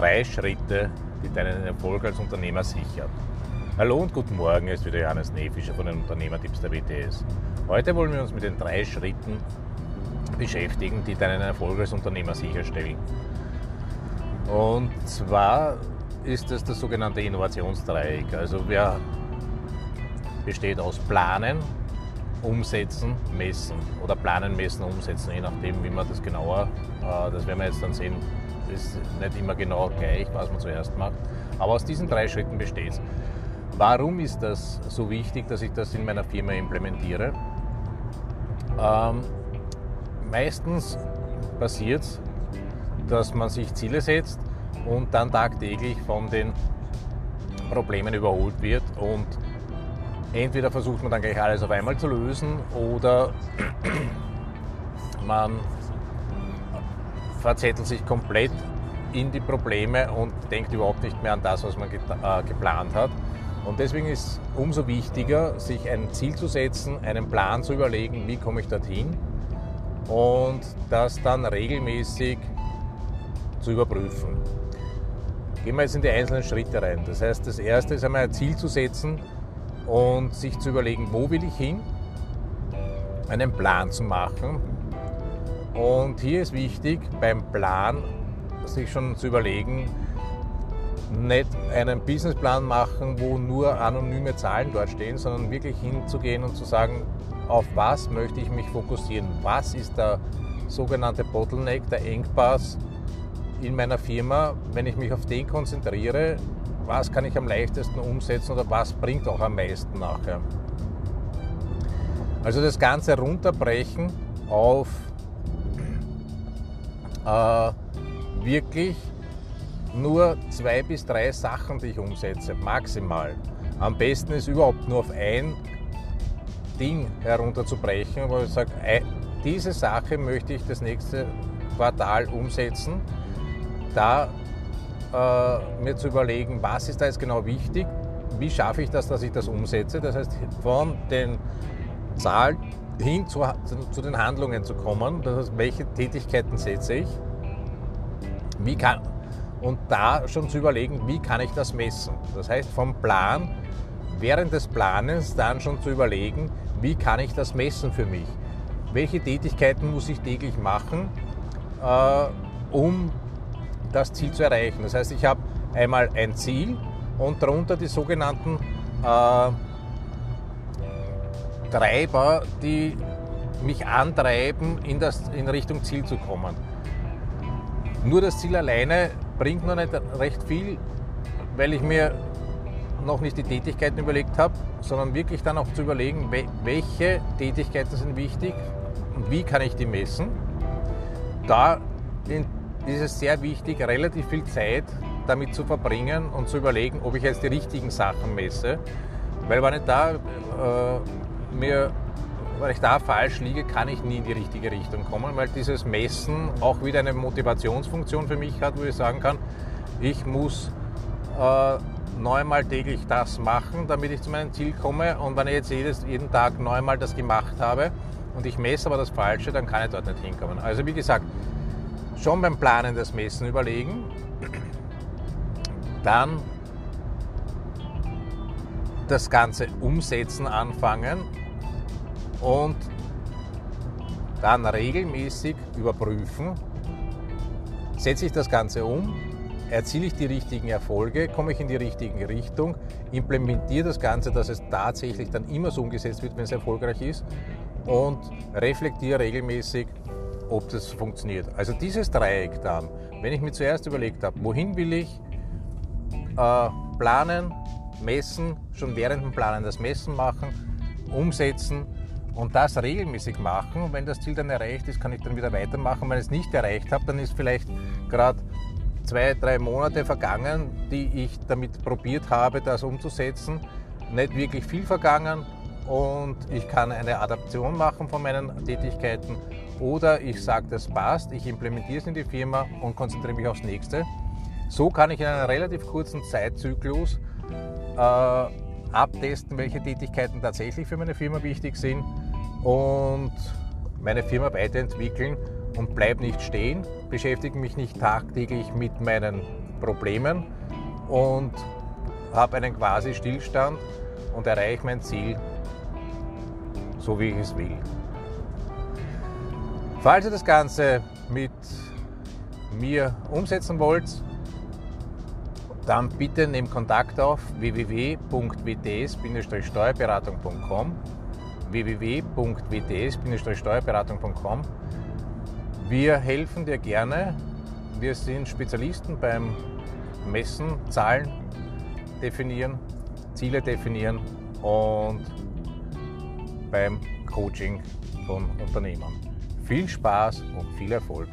drei Schritte, die deinen Erfolg als Unternehmer sichern. Hallo und guten Morgen, es ist wieder Johannes Nefischer von den Unternehmertipps der WTS. Heute wollen wir uns mit den drei Schritten beschäftigen, die deinen Erfolg als Unternehmer sicherstellen. Und zwar ist es das sogenannte Innovationsdreieck. Also wer besteht aus Planen, Umsetzen, Messen oder Planen, Messen, Umsetzen, je nachdem, wie man das genauer, äh, das werden wir jetzt dann sehen, ist nicht immer genau gleich, was man zuerst macht. Aber aus diesen drei Schritten besteht es. Warum ist das so wichtig, dass ich das in meiner Firma implementiere? Ähm, meistens passiert es, dass man sich Ziele setzt und dann tagtäglich von den Problemen überholt wird und entweder versucht man dann gleich alles auf einmal zu lösen oder man verzettelt sich komplett in die Probleme und denkt überhaupt nicht mehr an das, was man äh, geplant hat. Und deswegen ist es umso wichtiger, sich ein Ziel zu setzen, einen Plan zu überlegen, wie komme ich dorthin und das dann regelmäßig zu überprüfen. Gehen wir jetzt in die einzelnen Schritte rein. Das heißt, das erste ist einmal ein Ziel zu setzen und sich zu überlegen, wo will ich hin, einen Plan zu machen. Und hier ist wichtig, beim Plan sich schon zu überlegen, nicht einen Businessplan machen, wo nur anonyme Zahlen dort stehen, sondern wirklich hinzugehen und zu sagen, auf was möchte ich mich fokussieren? Was ist der sogenannte Bottleneck, der Engpass in meiner Firma? Wenn ich mich auf den konzentriere, was kann ich am leichtesten umsetzen oder was bringt auch am meisten nachher? Also das Ganze runterbrechen auf äh, wirklich nur zwei bis drei Sachen, die ich umsetze, maximal. Am besten ist überhaupt nur auf ein Ding herunterzubrechen, wo ich sage, diese Sache möchte ich das nächste Quartal umsetzen. Da äh, mir zu überlegen, was ist da jetzt genau wichtig, wie schaffe ich das, dass ich das umsetze. Das heißt, von den Zahlen hin zu, zu den Handlungen zu kommen. Das heißt, welche Tätigkeiten setze ich? Wie kann, und da schon zu überlegen, wie kann ich das messen. Das heißt, vom Plan, während des Planens dann schon zu überlegen, wie kann ich das messen für mich. Welche Tätigkeiten muss ich täglich machen, äh, um das Ziel zu erreichen. Das heißt, ich habe einmal ein Ziel und darunter die sogenannten äh, Treiber, die mich antreiben, in, das, in Richtung Ziel zu kommen. Nur das Ziel alleine bringt noch nicht recht viel, weil ich mir noch nicht die Tätigkeiten überlegt habe, sondern wirklich dann auch zu überlegen, welche Tätigkeiten sind wichtig und wie kann ich die messen. Da ist es sehr wichtig, relativ viel Zeit damit zu verbringen und zu überlegen, ob ich jetzt die richtigen Sachen messe. Weil wenn ich da, äh, mir, wenn ich da falsch liege, kann ich nie in die richtige Richtung kommen, weil dieses Messen auch wieder eine Motivationsfunktion für mich hat, wo ich sagen kann, ich muss äh, neunmal täglich das machen, damit ich zu meinem Ziel komme. Und wenn ich jetzt jedes, jeden Tag neunmal das gemacht habe und ich messe aber das Falsche, dann kann ich dort nicht hinkommen. Also wie gesagt, schon beim Planen des Messen überlegen, dann das Ganze umsetzen anfangen und dann regelmäßig überprüfen, setze ich das Ganze um, erziele ich die richtigen Erfolge, komme ich in die richtige Richtung, implementiere das Ganze, dass es tatsächlich dann immer so umgesetzt wird, wenn es erfolgreich ist und reflektiere regelmäßig, ob das funktioniert. Also dieses Dreieck dann, wenn ich mir zuerst überlegt habe, wohin will ich äh, planen, messen, schon während dem Planen das Messen machen, umsetzen und das regelmäßig machen. Und wenn das Ziel dann erreicht ist, kann ich dann wieder weitermachen. Wenn ich es nicht erreicht habe, dann ist vielleicht gerade zwei, drei Monate vergangen, die ich damit probiert habe, das umzusetzen. Nicht wirklich viel vergangen und ich kann eine Adaption machen von meinen Tätigkeiten oder ich sage, das passt, ich implementiere es in die Firma und konzentriere mich aufs nächste. So kann ich in einem relativ kurzen Zeitzyklus äh, abtesten, welche Tätigkeiten tatsächlich für meine Firma wichtig sind und meine Firma weiterentwickeln und bleibe nicht stehen, beschäftige mich nicht tagtäglich mit meinen Problemen und habe einen quasi Stillstand und erreiche mein Ziel so, wie ich es will. Falls ihr das Ganze mit mir umsetzen wollt, dann bitte nehmt Kontakt auf www.wts-steuerberatung.com www.wts-steuerberatung.com Wir helfen dir gerne. Wir sind Spezialisten beim Messen, Zahlen definieren, Ziele definieren und beim Coaching von Unternehmern. Viel Spaß und viel Erfolg